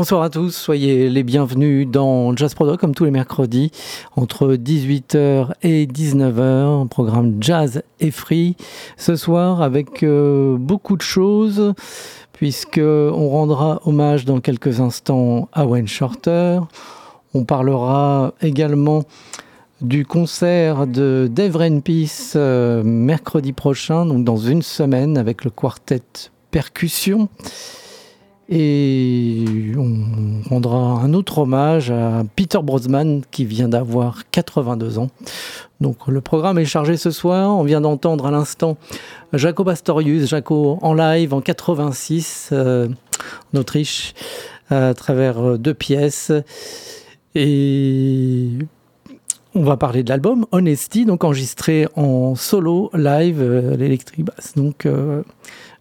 Bonsoir à tous, soyez les bienvenus dans Jazz Product comme tous les mercredis entre 18h et 19h, programme Jazz et Free. Ce soir avec euh, beaucoup de choses puisque on rendra hommage dans quelques instants à Wayne Shorter. On parlera également du concert de Dave Peace euh, mercredi prochain, donc dans une semaine avec le quartet Percussion. Et on rendra un autre hommage à Peter Brosman qui vient d'avoir 82 ans. Donc le programme est chargé ce soir. On vient d'entendre à l'instant Jaco Pastorius, Jaco en live en 86 euh, en Autriche à travers euh, deux pièces. Et on va parler de l'album Honesty, donc enregistré en solo live, euh, l'électrique basse. Donc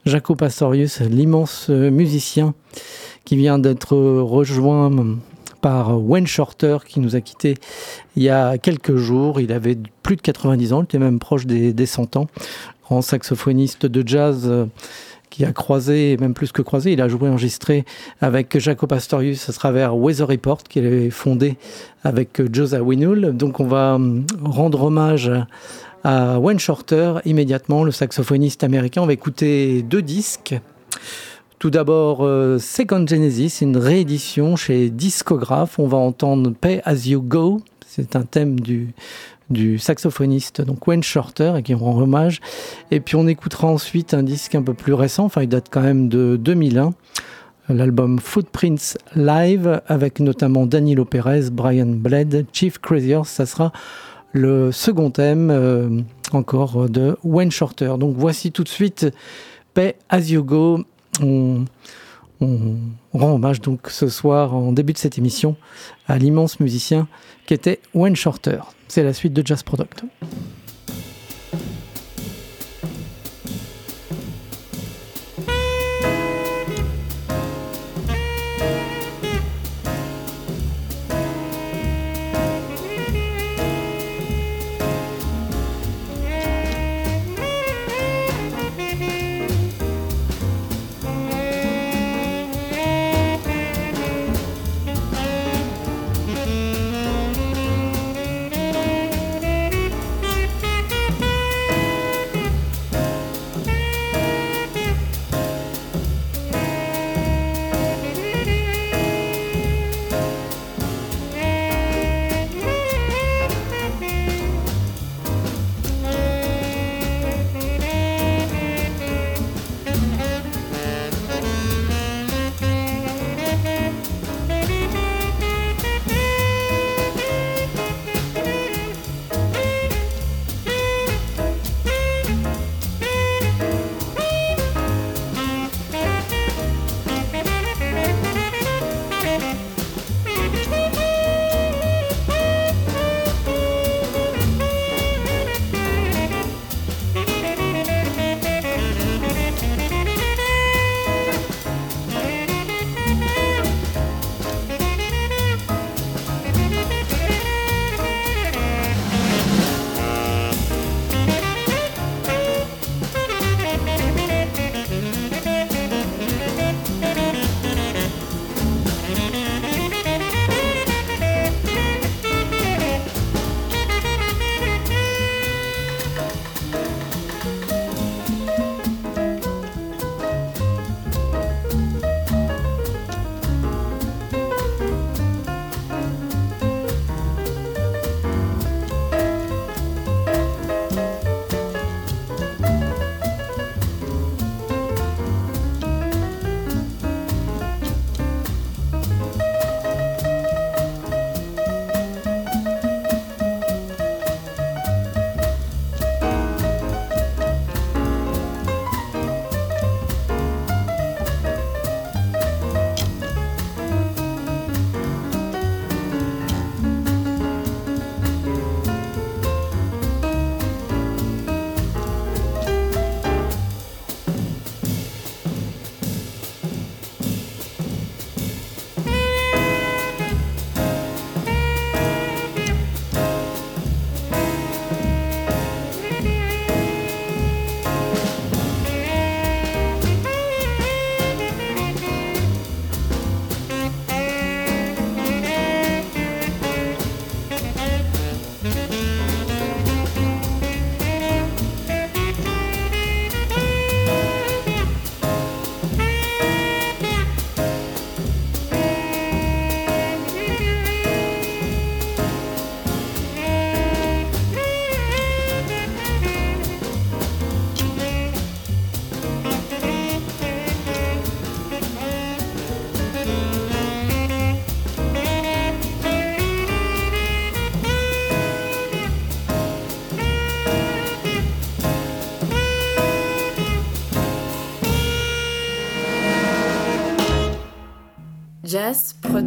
Jaco Pastorius, l'immense musicien qui vient d'être rejoint par Wayne Shorter qui nous a quittés il y a quelques jours. Il avait plus de 90 ans, il était même proche des, des 100 ans. Grand saxophoniste de jazz euh, qui a croisé, même plus que croisé, il a joué enregistré avec Jacob Astorius à travers Weather Report qu'il avait fondé avec Josiah Winul. Donc on va hum, rendre hommage à Wayne Shorter immédiatement, le saxophoniste américain. On va écouter deux disques. Tout d'abord, euh, Second Genesis, une réédition chez Discograph. On va entendre Pay As You Go. C'est un thème du, du saxophoniste donc Wayne Shorter et qui rend hommage. Et puis on écoutera ensuite un disque un peu plus récent, enfin il date quand même de 2001, l'album Footprints Live avec notamment Danilo Perez, Brian Bled, Chief Crazier. Ça sera le second thème euh, encore de Wayne Shorter. Donc voici tout de suite Pay As You Go. On, on rend hommage donc ce soir en début de cette émission à l'immense musicien qui était Wayne Shorter. C'est la suite de Jazz Product.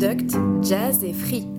Product, Jazz et Free.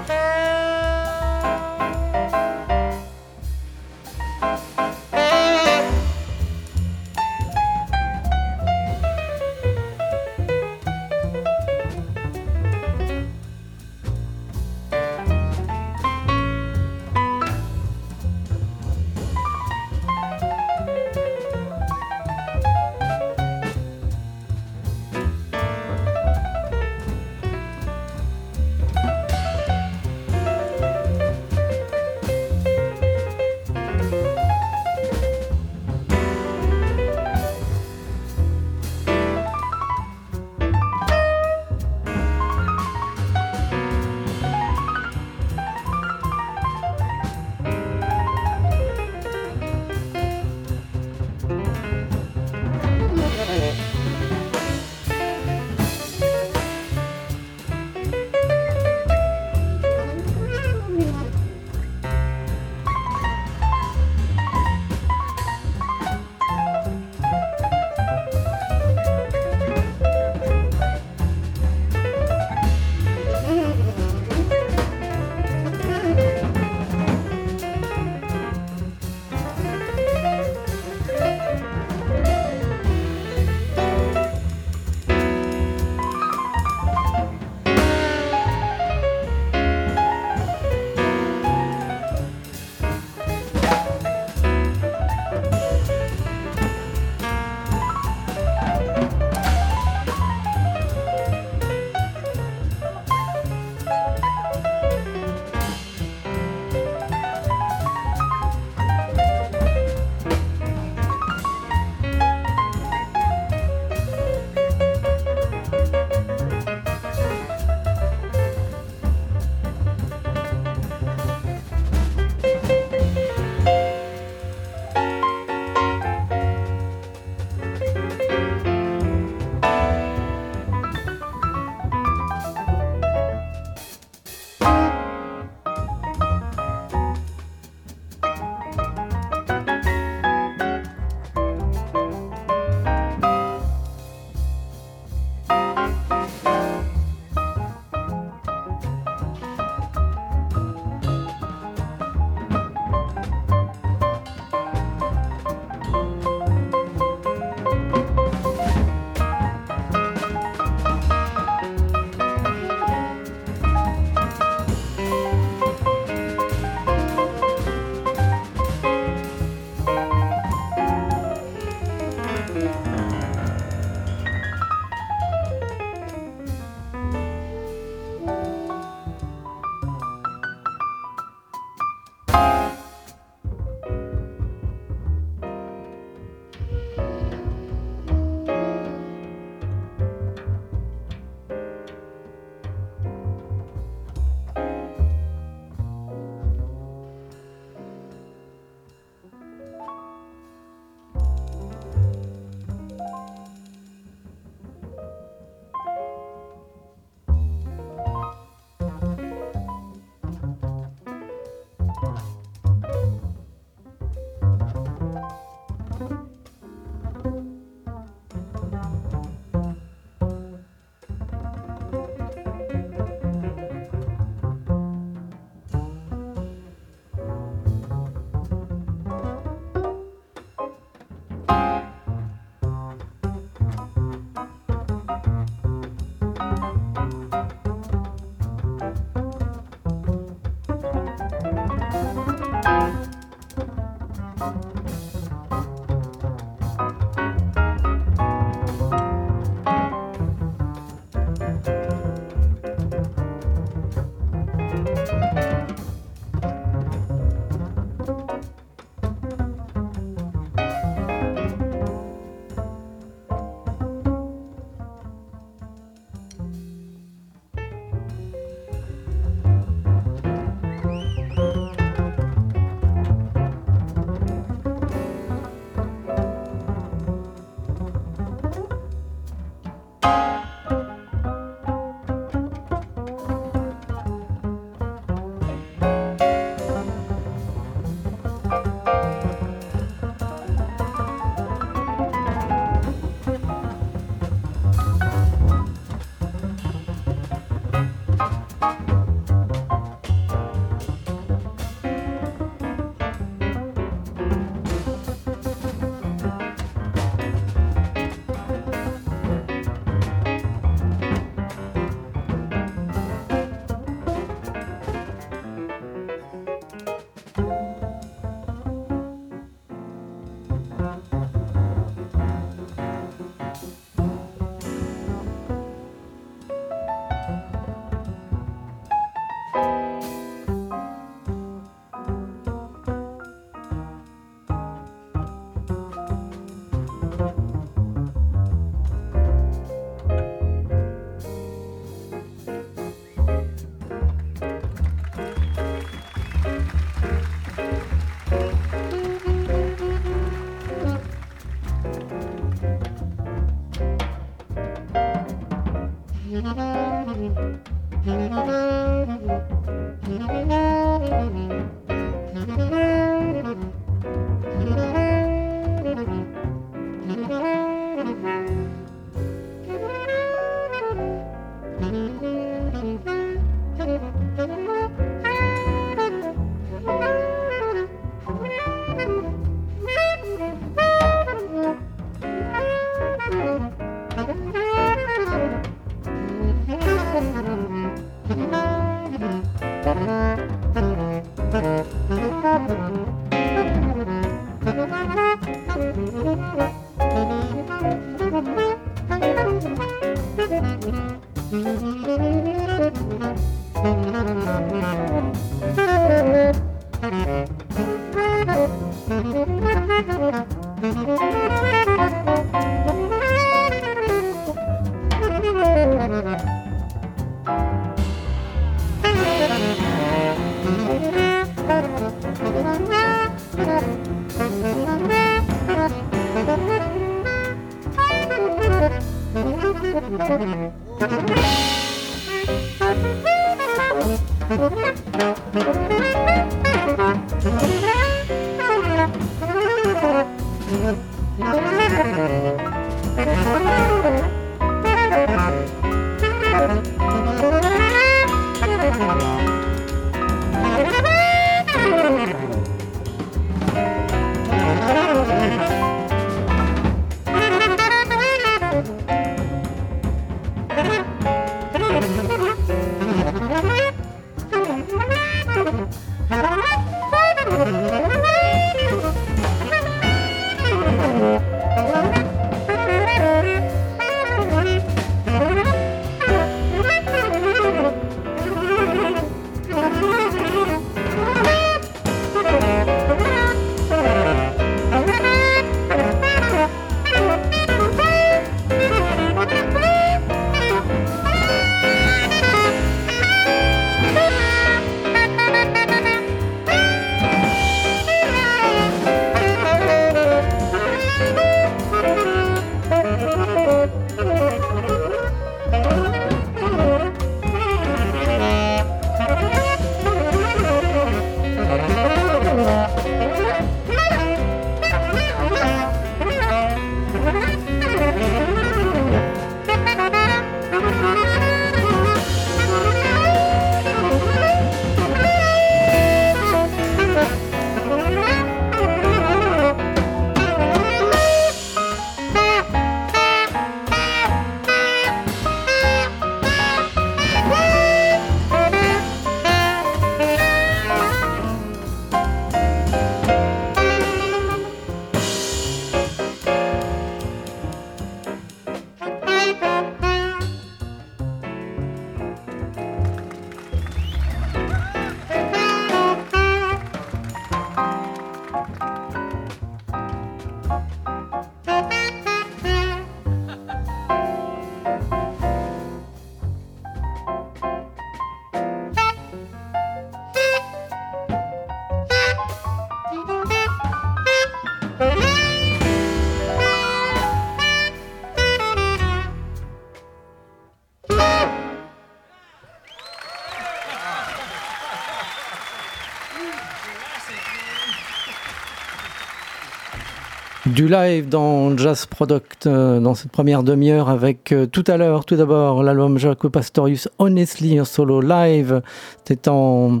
Du live dans Jazz Product euh, dans cette première demi-heure avec euh, tout à l'heure, tout d'abord, l'album Jaco Pastorius Honestly en solo live. C'était en,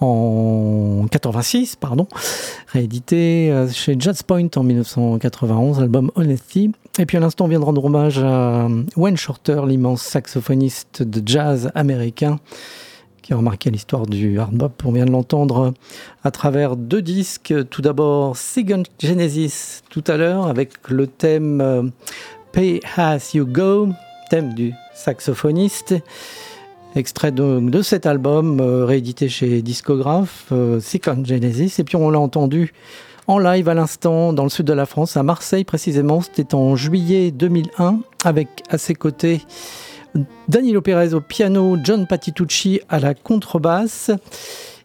en 86, pardon, réédité euh, chez Jazz Point en 1991, l'album Honesty. Et puis à l'instant, on vient de rendre hommage à Wayne Shorter, l'immense saxophoniste de jazz américain qui a remarqué l'histoire du hard bop. On vient de l'entendre à travers deux disques. Tout d'abord Second Genesis tout à l'heure avec le thème euh, Pay As You Go, thème du saxophoniste. Extrait de, cet album euh, réédité chez Discographe, euh, Second Genesis. Et puis on l'a entendu en live à l'instant dans le sud de la France, à Marseille précisément. C'était en juillet 2001 avec à ses côtés Danilo Perez au piano, John Patitucci à la contrebasse.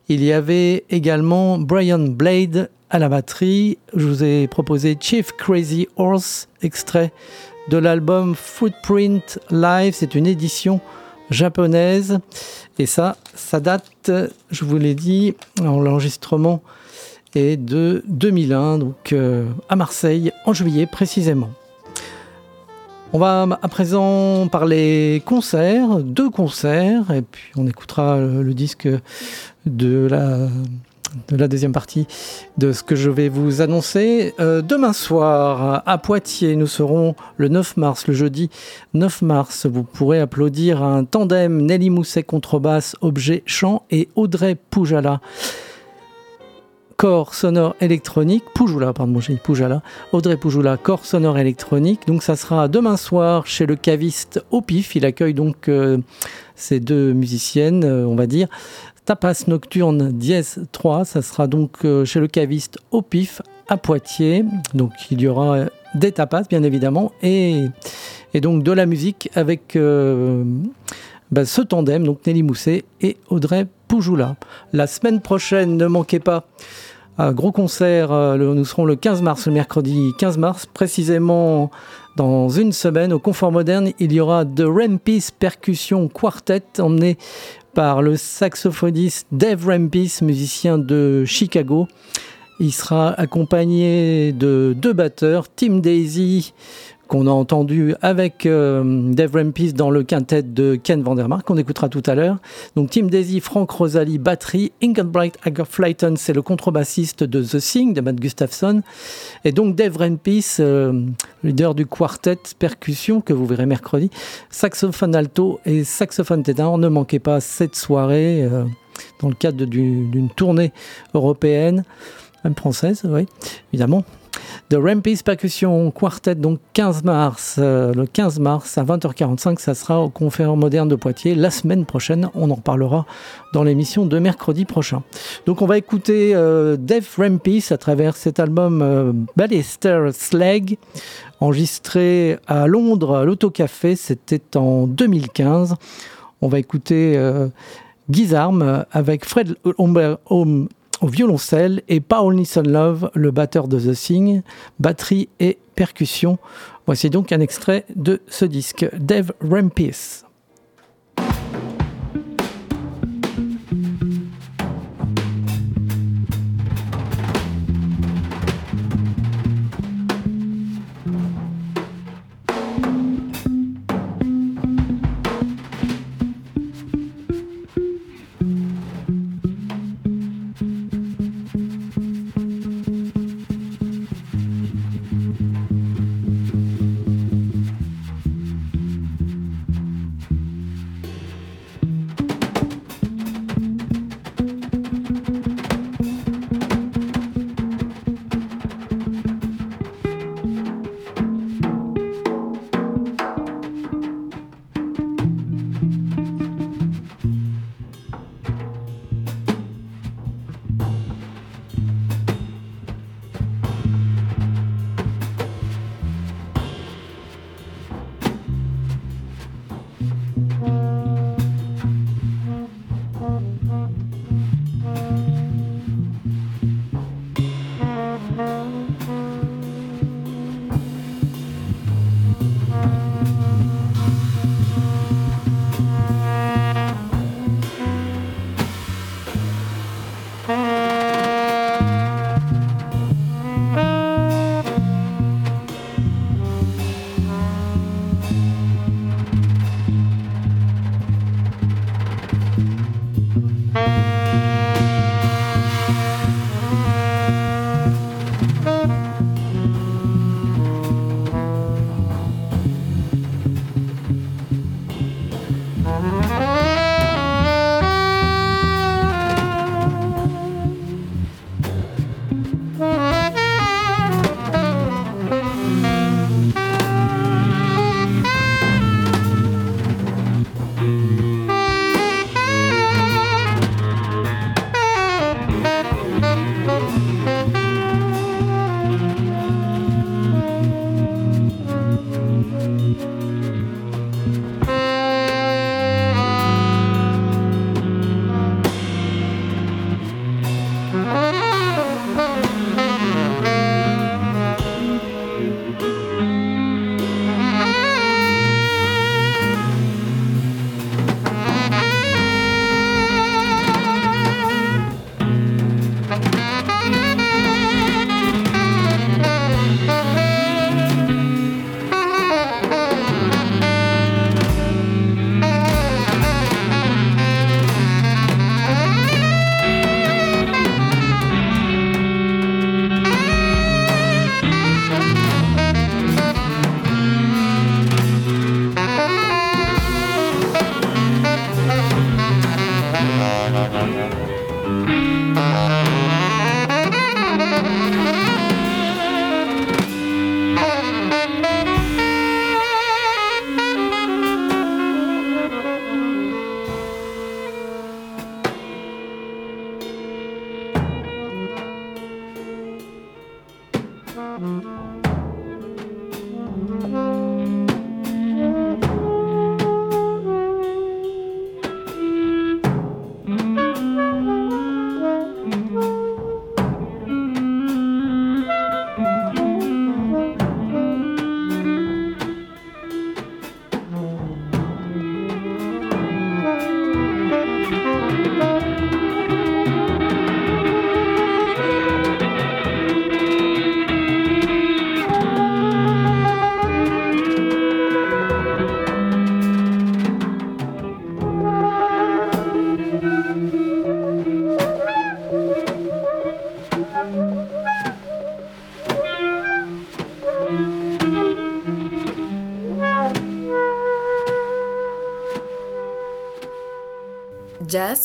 Il y avait également Brian Blade à la batterie. Je vous ai proposé Chief Crazy Horse, extrait de l'album Footprint Live. C'est une édition japonaise. Et ça, ça date, je vous l'ai dit, l'enregistrement est de 2001, donc euh, à Marseille, en juillet précisément. On va à présent parler concerts, deux concerts, et puis on écoutera le, disque de la, de la deuxième partie de ce que je vais vous annoncer. Euh, demain soir, à Poitiers, nous serons le 9 mars, le jeudi 9 mars. Vous pourrez applaudir un tandem Nelly Mousset contrebasse, objet chant et Audrey Poujala corps sonore électronique, Poujoula, pardon, j'ai dit Poujala, Audrey Poujoula, corps sonore électronique. Donc ça sera demain soir chez le caviste au pif. Il accueille donc euh, ces deux musiciennes, euh, on va dire. Tapas Nocturne dièse 3, ça sera donc euh, chez le caviste au pif à Poitiers. Donc il y aura des tapas bien évidemment et, donc de la musique avec bah, ce tandem, donc Nelly Mousset et Audrey Poujoula. La semaine prochaine, ne manquez pas gros concert. Euh, nous serons le 15 mars, le mercredi 15 mars, précisément dans une semaine. Au Confort Moderne, il y aura The Rampis Percussion Quartet, emmené par le saxophoniste Dave Rampis, musicien de Chicago. Il sera accompagné de deux batteurs, Tim Daisy, qu'on a entendu avec euh, Dave Rampis dans le quintet de Ken Vandermark, qu'on écoutera tout à l'heure. Donc Tim Daisy, Frank Rosalie, batterie, Ingenbright Flighton, c'est le contrebassiste de The Sing de Matt Gustafson. Et donc Dave Rampis, euh, leader du quartet percussion que vous verrez mercredi, saxophone alto et saxophone ténor. Ne manquez pas cette soirée euh, dans le cadre d'une tournée européenne, même française, oui, évidemment de Rampage Percussion Quartet, donc 15 mars, euh, le 15 mars à 20h45, ça sera au Conférence Moderne de Poitiers. La semaine prochaine, on en reparlera dans l'émission de mercredi prochain. Donc on va écouter euh, Dave à travers cet album euh, Ballister Slag, enregistré à Londres à l'Autocafé, c'était en 2015. On va écouter euh, Guizarm avec Fred Home au violoncelle et Paul Nisson Love, le batteur de The Thing, batterie et percussion. Voici donc un extrait de ce disque, Dave Rampis.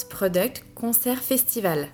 Product Concert Festival.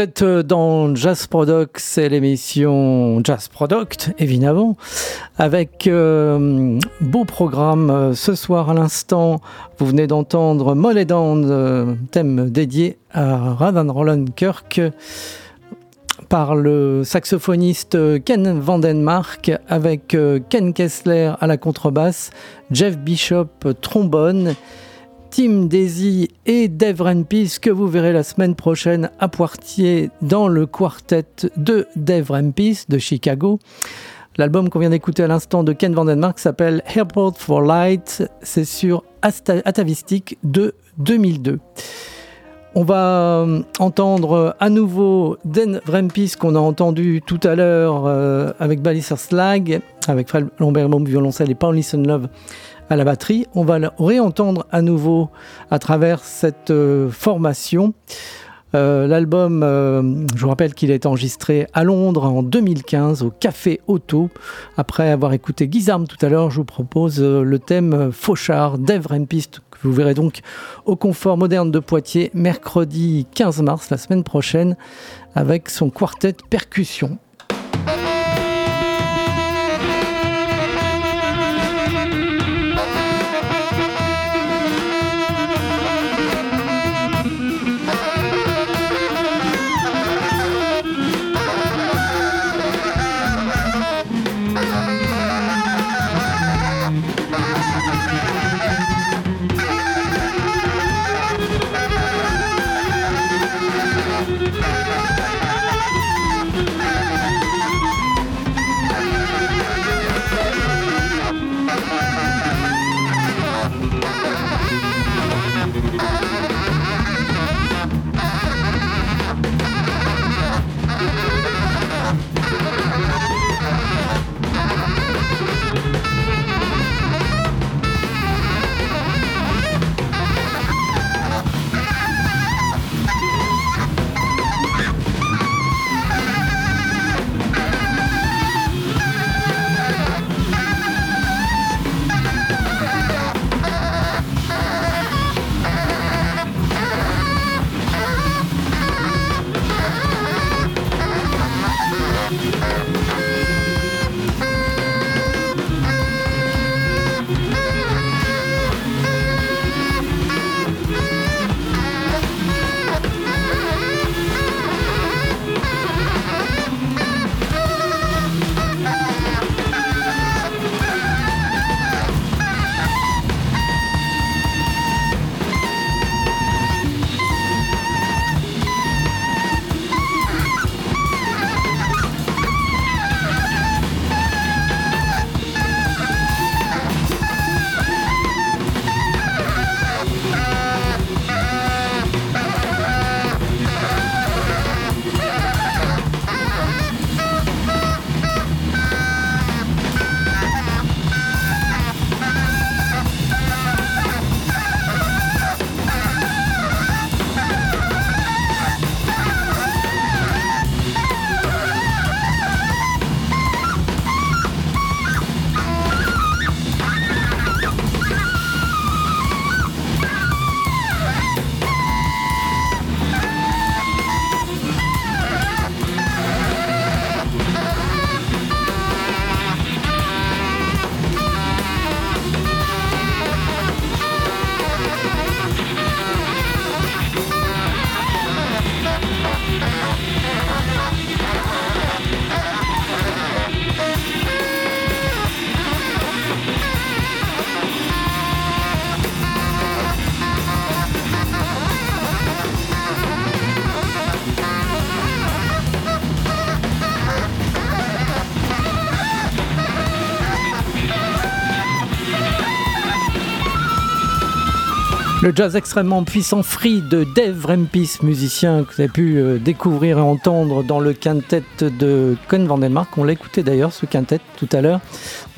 Vous êtes euh, dans Jazz Product, c'est l'émission Jazz Product, évidemment, avec euh, beau programme. Euh, ce soir, à l'instant, vous venez d'entendre Moledand, thème dédié à Radan Roland Kirk par le saxophoniste Ken Vandenmark avec Ken Kessler à la contrebasse, Jeff Bishop trombone Tim Daisy et Dave que vous verrez la semaine prochaine à Poitiers dans le quartet de Dave de Chicago. L'album qu'on vient d'écouter à l'instant de Ken Vandenmark s'appelle Airport for Light. C'est sur Atavistic de 2002. On va euh, entendre à nouveau Dan Vrempis qu'on a entendu tout à l'heure euh, avec Balisser Slag, avec Fred Lambert violoncelle et Paul Listen Love à la batterie. On va le réentendre à nouveau à travers cette euh, formation. Euh, L'album, euh, je vous rappelle qu'il été enregistré à Londres en 2015 au Café Auto. Après avoir écouté Guizarme tout à l'heure, je vous propose le thème Fauchard d'Eve Rempist que vous verrez donc au Confort Moderne de Poitiers mercredi 15 mars, la semaine prochaine, avec son quartet percussion. Jazz extrêmement puissant Free de Dave Rempis, musicien que vous avez pu euh, découvrir et entendre dans le quintet de Con Vandenmark. On l'a écouté d'ailleurs, ce quintet, tout à l'heure.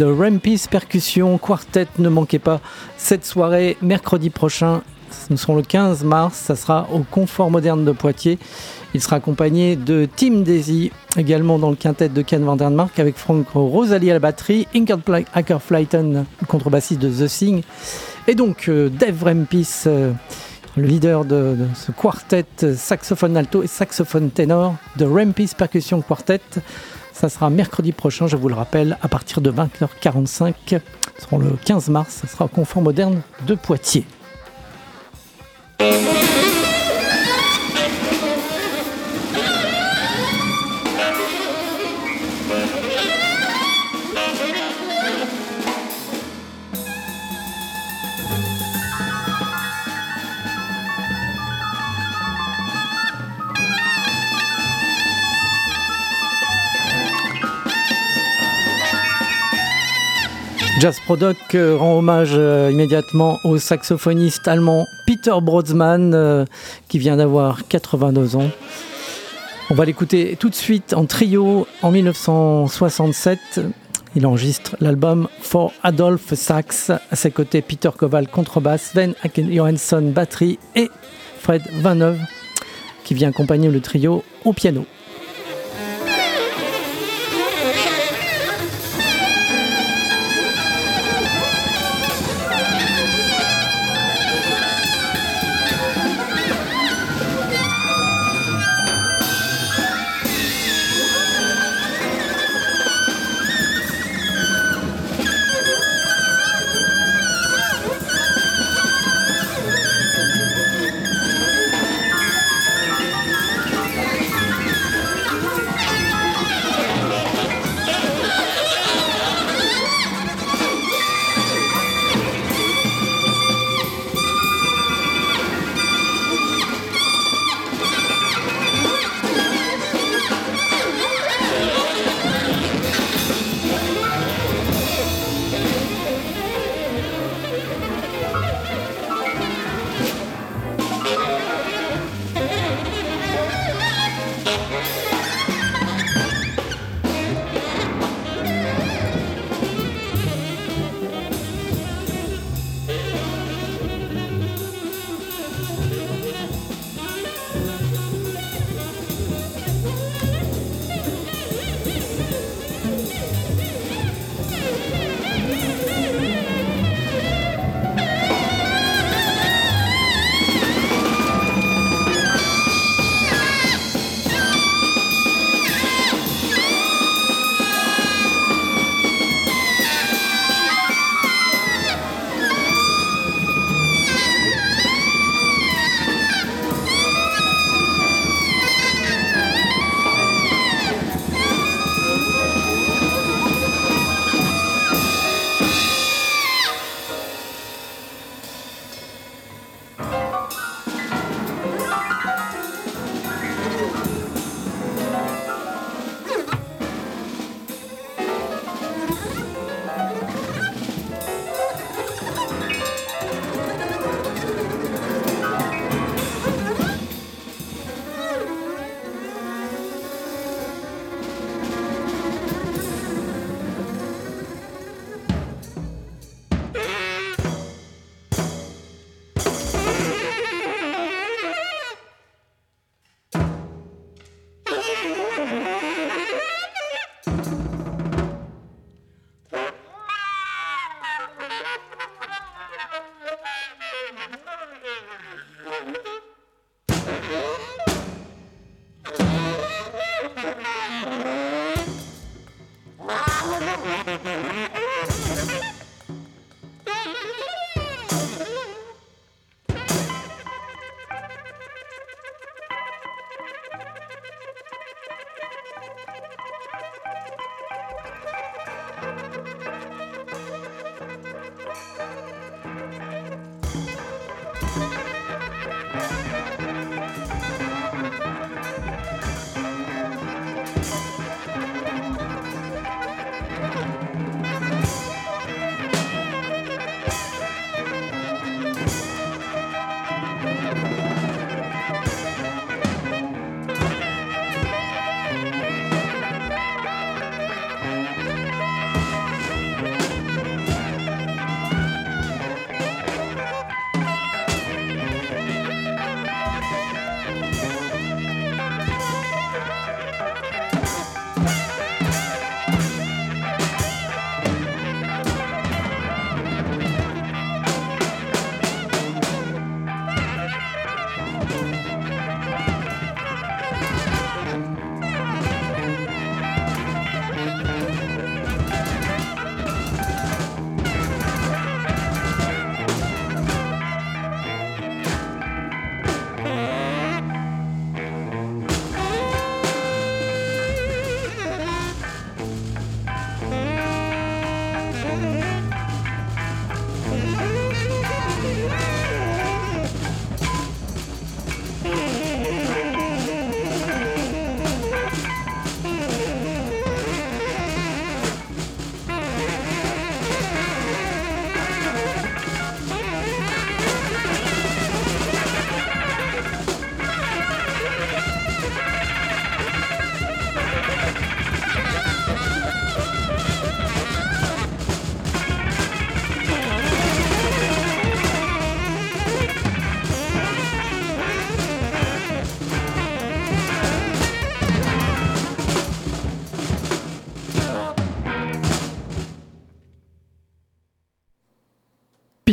De Rempis Percussion Quartet, ne manquez pas cette soirée, mercredi prochain. Nous serons le 15 mars, ça sera au Confort Moderne de Poitiers. Il sera accompagné de Tim Daisy, également dans le quintet de Ken Vandenmark, avec Frank Rosalie à la batterie, Inkert Ackerflighten, contrebassiste de The Thing. Et donc, euh, Dave Rempis, euh, le leader de, de, ce quartet saxophone alto et saxophone ténor de Rampis Percussion Quartet. Ça sera mercredi prochain, je vous le rappelle, à partir de 20h45. Ce sera le 15 mars, ça sera au Confort Moderne de Poitiers. thank you Jazz Product euh, rend hommage euh, immédiatement au saxophoniste allemand Peter Brodsman euh, qui vient d'avoir 82 ans. On va l'écouter tout de suite en trio en 1967. Il enregistre l'album For Adolf Sax. À ses côtés, Peter Koval contrebasse, Sven Johansson batterie et Fred Vaneuve qui vient accompagner le trio au piano.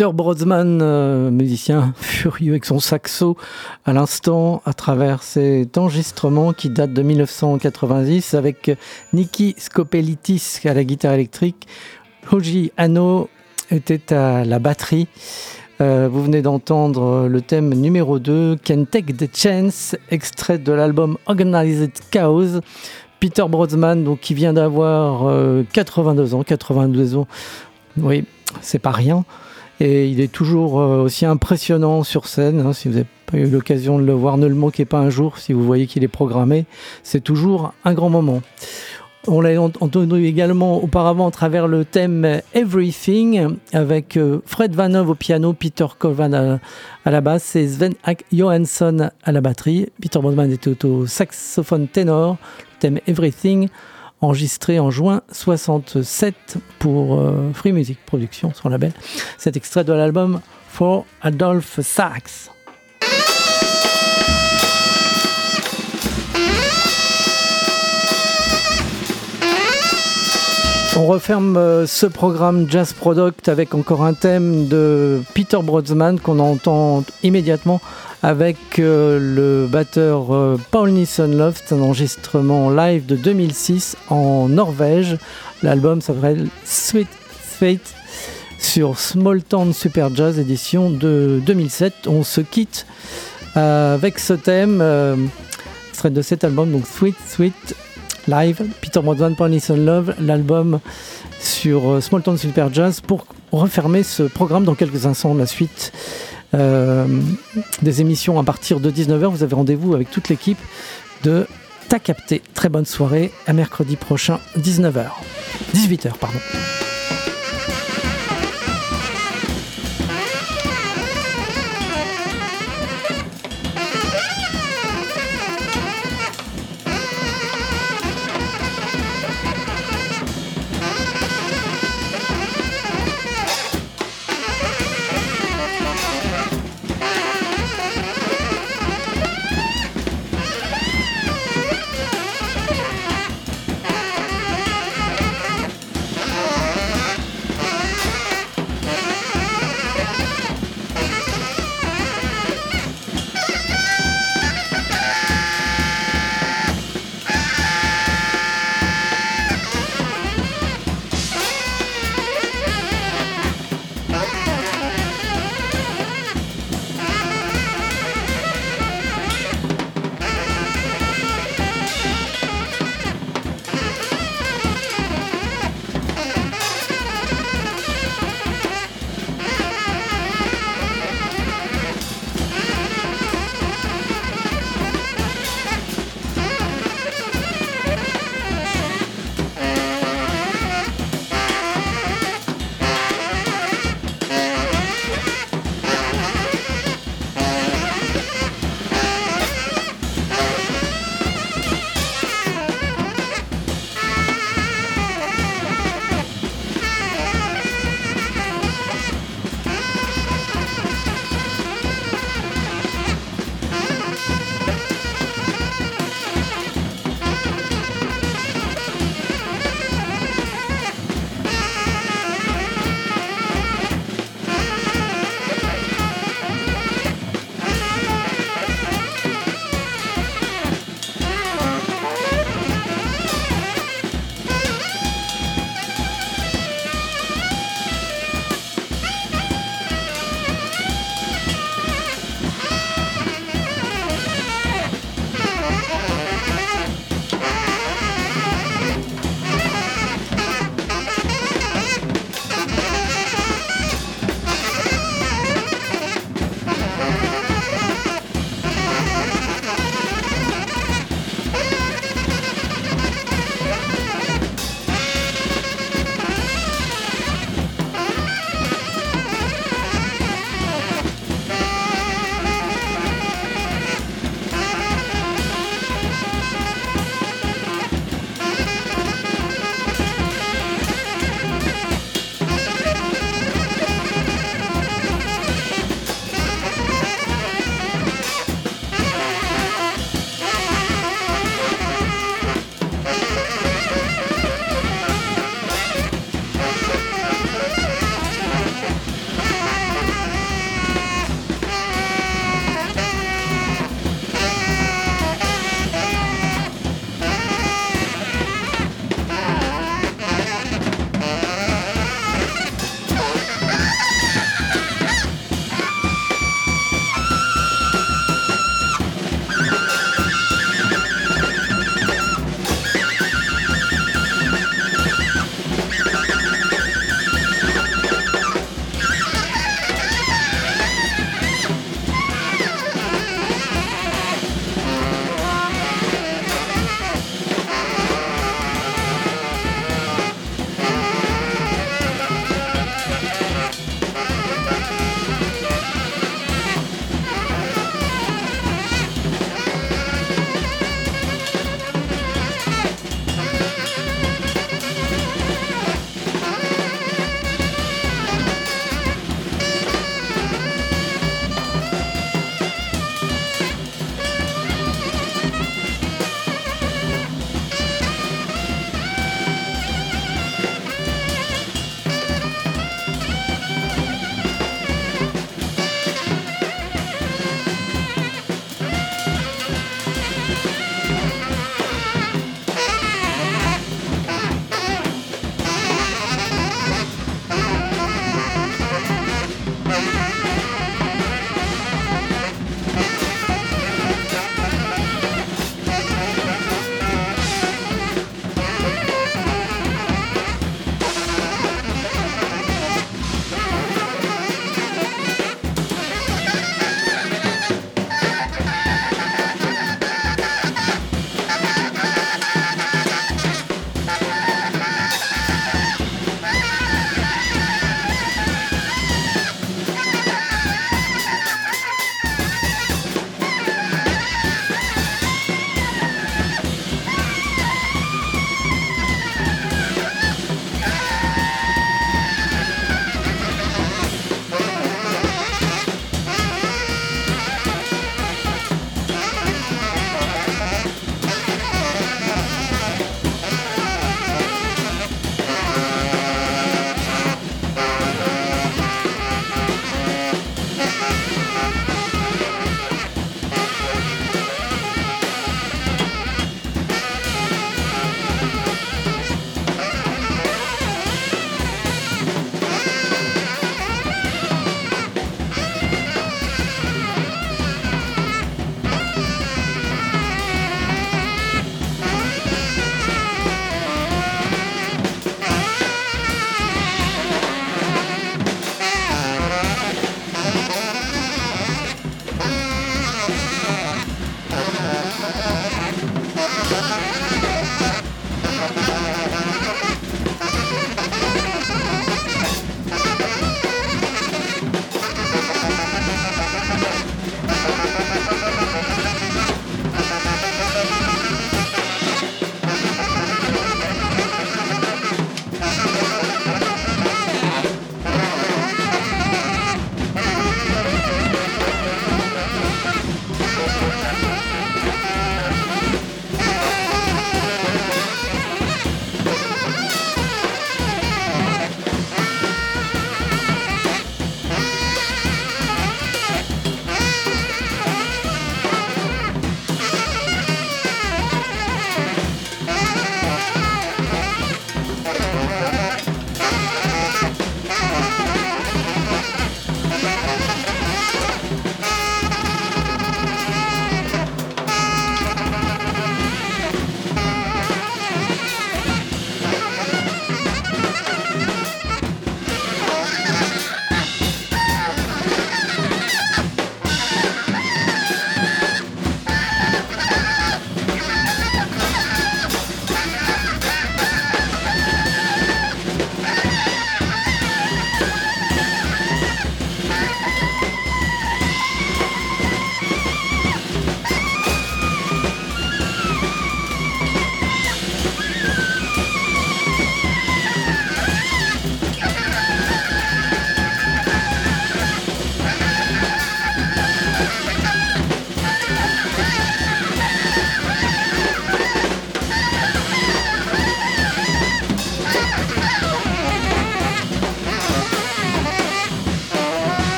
Peter Brodsman, euh, musicien furieux avec son saxo à l'instant à travers cet enregistrement qui date de 1990 avec Nicky Scopelitis à la guitare électrique, Hoji Ano était à la batterie. Euh, vous venez d'entendre le thème numéro 2, Can Take the Chance, extrait de l'album Organized Chaos. Peter Brodsman, donc, qui vient d'avoir 82 euh, ans, 82 ans, oui, c'est pas rien. Et il est toujours euh, aussi impressionnant sur scène. Hein, si vous n'avez pas eu l'occasion de le voir, ne le manquez pas un jour. Si vous voyez qu'il est programmé, c'est toujours un grand moment. On l'a entendu également auparavant à travers le thème Everything avec euh, Fred Van au piano, Peter Colvan à, la basse et Sven Johansson à la batterie. Peter Bondman était au saxophone ténor, le thème Everything enregistré en juin 67 pour euh, Free Music Production, son label. Cet extrait de l'album For Adolphe Sachs. On referme euh, ce programme Jazz Product avec encore un thème de Peter Brodsman qu'on entend immédiatement avec euh, le batteur euh, Paul Nisson Loft, un enregistrement live de 2006 en Norvège. L'album s'appelle Sweet Fate sur Small Town Super Jazz édition de 2007. On se quitte avec ce thème, extrait de cet album, donc Sweet Sweet Live, Peter Paul Nisson Love, l'album sur Small Town Super Jazz pour refermer ce programme dans quelques instants la suite euh, des émissions à partir de 19h. Vous avez rendez-vous avec toute l'équipe de Ta Capté. Très bonne soirée. À mercredi prochain, 19h. 18h, pardon.